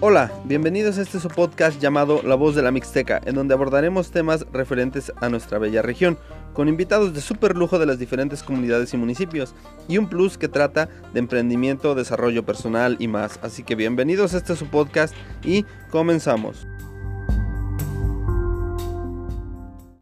Hola, bienvenidos a este su podcast llamado La Voz de la Mixteca, en donde abordaremos temas referentes a nuestra bella región, con invitados de super lujo de las diferentes comunidades y municipios, y un plus que trata de emprendimiento, desarrollo personal y más. Así que bienvenidos a este su podcast y comenzamos.